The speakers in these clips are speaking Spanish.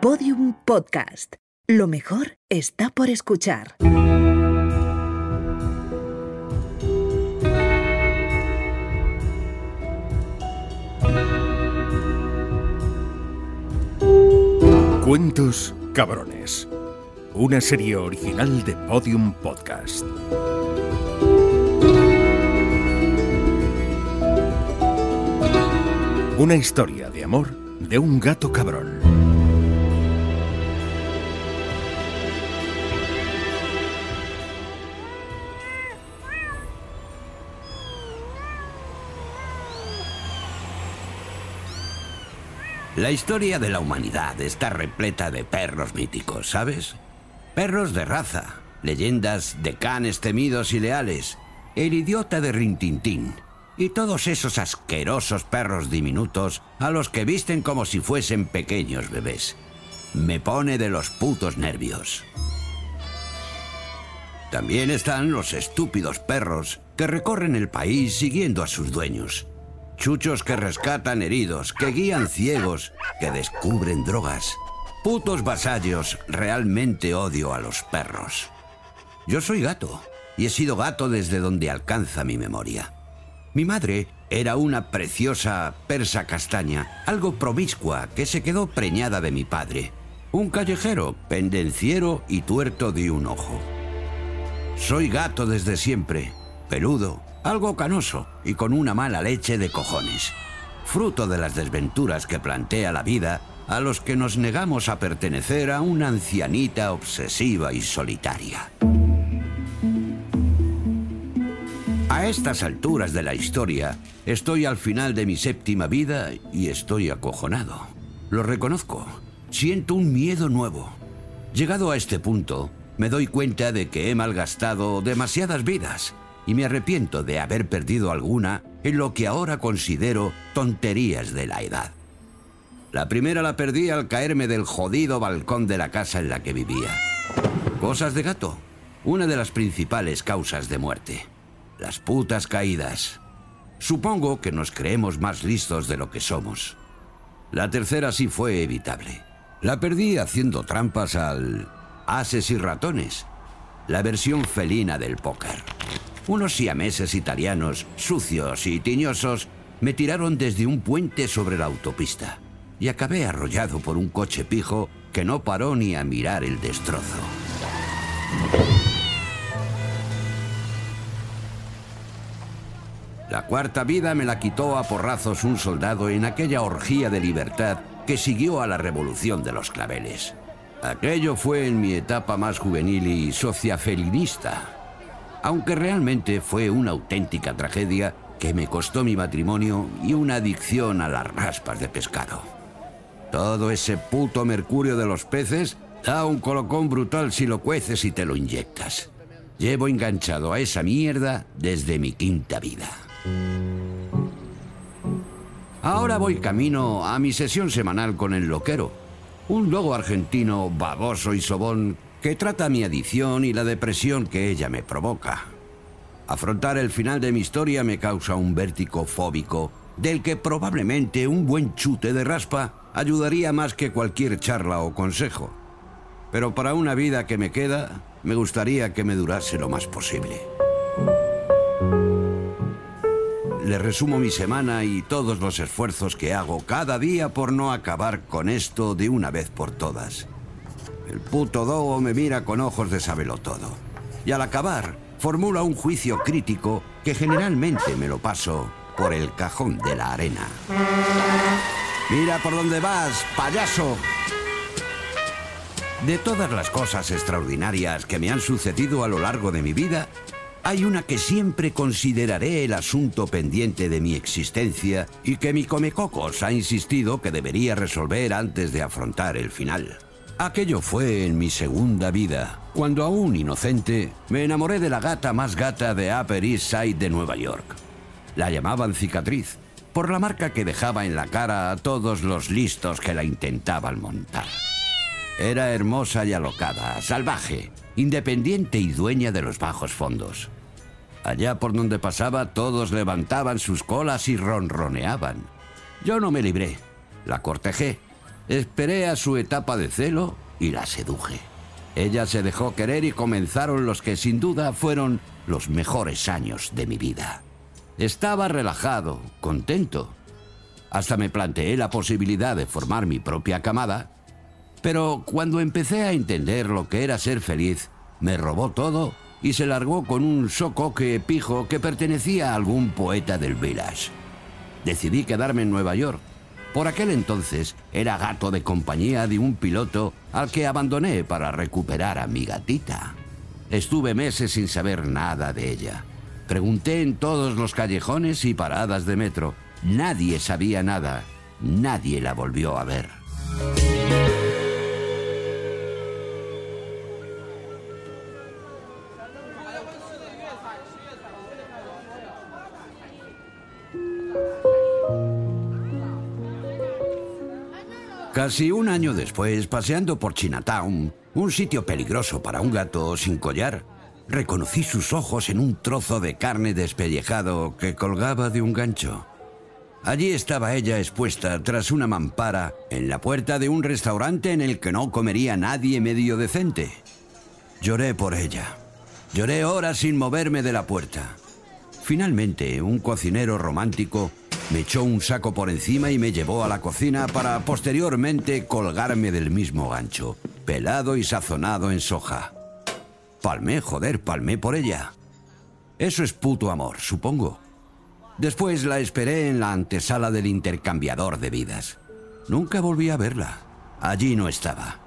Podium Podcast. Lo mejor está por escuchar. Cuentos Cabrones. Una serie original de Podium Podcast. Una historia de amor de un gato cabrón. La historia de la humanidad está repleta de perros míticos, ¿sabes? Perros de raza, leyendas de canes temidos y leales, el idiota de Rintintín y todos esos asquerosos perros diminutos a los que visten como si fuesen pequeños bebés. Me pone de los putos nervios. También están los estúpidos perros que recorren el país siguiendo a sus dueños. Chuchos que rescatan heridos, que guían ciegos, que descubren drogas. Putos vasallos, realmente odio a los perros. Yo soy gato, y he sido gato desde donde alcanza mi memoria. Mi madre era una preciosa persa castaña, algo promiscua, que se quedó preñada de mi padre. Un callejero, pendenciero y tuerto de un ojo. Soy gato desde siempre, peludo, algo canoso y con una mala leche de cojones. Fruto de las desventuras que plantea la vida a los que nos negamos a pertenecer a una ancianita obsesiva y solitaria. A estas alturas de la historia, estoy al final de mi séptima vida y estoy acojonado. Lo reconozco. Siento un miedo nuevo. Llegado a este punto, me doy cuenta de que he malgastado demasiadas vidas y me arrepiento de haber perdido alguna en lo que ahora considero tonterías de la edad. La primera la perdí al caerme del jodido balcón de la casa en la que vivía. Cosas de gato. Una de las principales causas de muerte. Las putas caídas. Supongo que nos creemos más listos de lo que somos. La tercera sí fue evitable. La perdí haciendo trampas al ases y ratones, la versión felina del póker. Unos siameses italianos, sucios y tiñosos, me tiraron desde un puente sobre la autopista y acabé arrollado por un coche pijo que no paró ni a mirar el destrozo. La cuarta vida me la quitó a porrazos un soldado en aquella orgía de libertad que siguió a la revolución de los claveles. Aquello fue en mi etapa más juvenil y sociafelinista, aunque realmente fue una auténtica tragedia que me costó mi matrimonio y una adicción a las raspas de pescado. Todo ese puto mercurio de los peces da un colocón brutal si lo cueces y te lo inyectas. Llevo enganchado a esa mierda desde mi quinta vida. Ahora voy camino a mi sesión semanal con el loquero, un logo argentino baboso y sobón que trata mi adicción y la depresión que ella me provoca. Afrontar el final de mi historia me causa un vértigo fóbico del que probablemente un buen chute de raspa ayudaría más que cualquier charla o consejo. Pero para una vida que me queda, me gustaría que me durase lo más posible. Le resumo mi semana y todos los esfuerzos que hago cada día por no acabar con esto de una vez por todas. El puto dogo me mira con ojos de sabelo todo. Y al acabar, formula un juicio crítico que generalmente me lo paso por el cajón de la arena. Mira por dónde vas, payaso. De todas las cosas extraordinarias que me han sucedido a lo largo de mi vida, hay una que siempre consideraré el asunto pendiente de mi existencia y que mi comecocos ha insistido que debería resolver antes de afrontar el final. Aquello fue en mi segunda vida, cuando aún inocente me enamoré de la gata más gata de Upper East Side de Nueva York. La llamaban cicatriz, por la marca que dejaba en la cara a todos los listos que la intentaban montar. Era hermosa y alocada, salvaje, independiente y dueña de los bajos fondos. Allá por donde pasaba todos levantaban sus colas y ronroneaban. Yo no me libré, la cortejé, Esperé a su etapa de celo y la seduje. Ella se dejó querer y comenzaron los que sin duda fueron los mejores años de mi vida. Estaba relajado, contento. Hasta me planteé la posibilidad de formar mi propia camada, pero cuando empecé a entender lo que era ser feliz, me robó todo y se largó con un socoque pijo que pertenecía a algún poeta del village. Decidí quedarme en Nueva York. Por aquel entonces era gato de compañía de un piloto al que abandoné para recuperar a mi gatita. Estuve meses sin saber nada de ella. Pregunté en todos los callejones y paradas de metro. Nadie sabía nada. Nadie la volvió a ver. Casi un año después, paseando por Chinatown, un sitio peligroso para un gato sin collar, reconocí sus ojos en un trozo de carne despellejado que colgaba de un gancho. Allí estaba ella expuesta tras una mampara en la puerta de un restaurante en el que no comería nadie medio decente. Lloré por ella. Lloré horas sin moverme de la puerta. Finalmente, un cocinero romántico me echó un saco por encima y me llevó a la cocina para posteriormente colgarme del mismo gancho, pelado y sazonado en soja. Palmé, joder, palmé por ella. Eso es puto amor, supongo. Después la esperé en la antesala del intercambiador de vidas. Nunca volví a verla. Allí no estaba.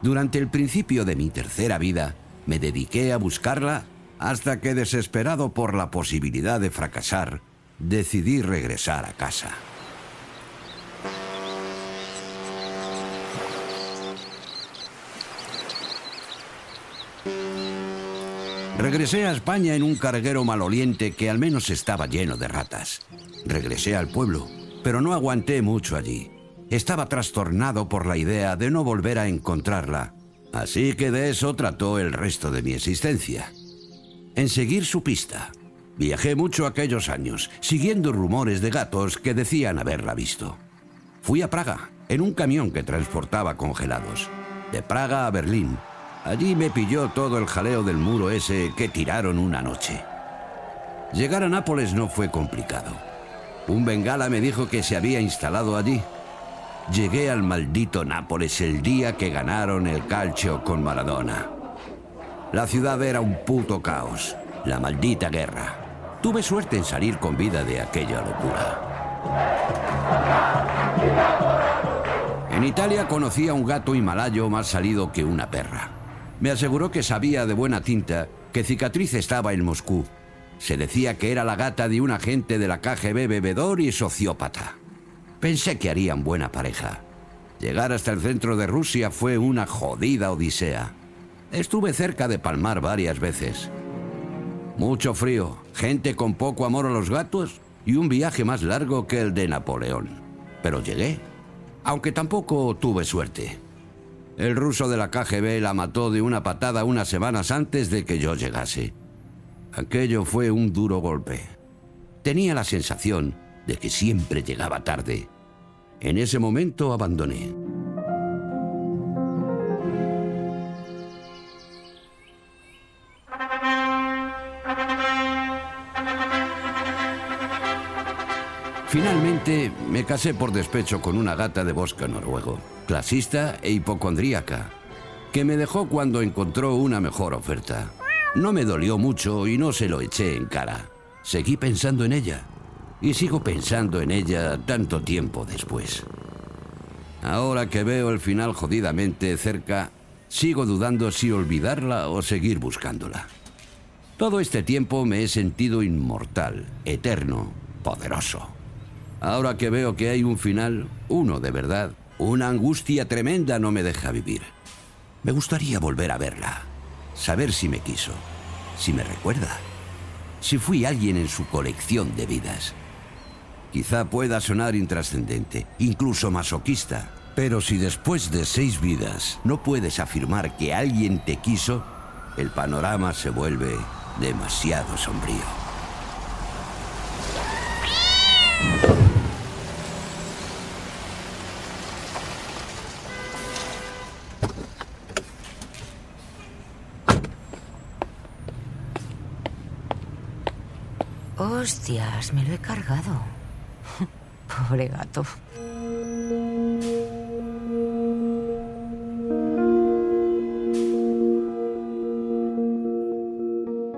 Durante el principio de mi tercera vida, me dediqué a buscarla hasta que, desesperado por la posibilidad de fracasar, decidí regresar a casa. Regresé a España en un carguero maloliente que al menos estaba lleno de ratas. Regresé al pueblo, pero no aguanté mucho allí. Estaba trastornado por la idea de no volver a encontrarla, así que de eso trató el resto de mi existencia. En seguir su pista, Viajé mucho aquellos años, siguiendo rumores de gatos que decían haberla visto. Fui a Praga, en un camión que transportaba congelados. De Praga a Berlín. Allí me pilló todo el jaleo del muro ese que tiraron una noche. Llegar a Nápoles no fue complicado. Un bengala me dijo que se había instalado allí. Llegué al maldito Nápoles el día que ganaron el calcio con Maradona. La ciudad era un puto caos, la maldita guerra. Tuve suerte en salir con vida de aquella locura. En Italia conocí a un gato himalayo más salido que una perra. Me aseguró que sabía de buena tinta que Cicatriz estaba en Moscú. Se decía que era la gata de un agente de la KGB bebedor y sociópata. Pensé que harían buena pareja. Llegar hasta el centro de Rusia fue una jodida odisea. Estuve cerca de palmar varias veces. Mucho frío, gente con poco amor a los gatos y un viaje más largo que el de Napoleón. Pero llegué, aunque tampoco tuve suerte. El ruso de la KGB la mató de una patada unas semanas antes de que yo llegase. Aquello fue un duro golpe. Tenía la sensación de que siempre llegaba tarde. En ese momento abandoné. Me casé por despecho con una gata de bosque noruego, clasista e hipocondríaca, que me dejó cuando encontró una mejor oferta. No me dolió mucho y no se lo eché en cara. Seguí pensando en ella y sigo pensando en ella tanto tiempo después. Ahora que veo el final jodidamente cerca, sigo dudando si olvidarla o seguir buscándola. Todo este tiempo me he sentido inmortal, eterno, poderoso. Ahora que veo que hay un final, uno de verdad, una angustia tremenda no me deja vivir. Me gustaría volver a verla, saber si me quiso, si me recuerda, si fui alguien en su colección de vidas. Quizá pueda sonar intrascendente, incluso masoquista, pero si después de seis vidas no puedes afirmar que alguien te quiso, el panorama se vuelve demasiado sombrío. Hostias, me lo he cargado. Pobre gato.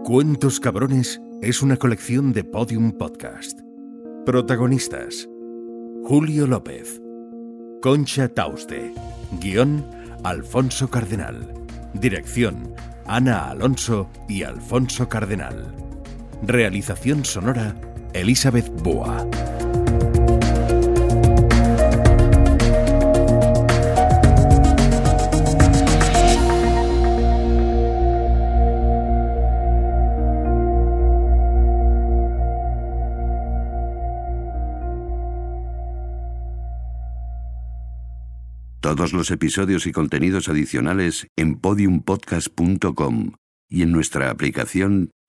Cuentos Cabrones es una colección de Podium Podcast. Protagonistas: Julio López, Concha Tauste, guion Alfonso Cardenal, dirección Ana Alonso y Alfonso Cardenal, realización sonora Elizabeth Boa. Todos los episodios y contenidos adicionales en podiumpodcast.com y en nuestra aplicación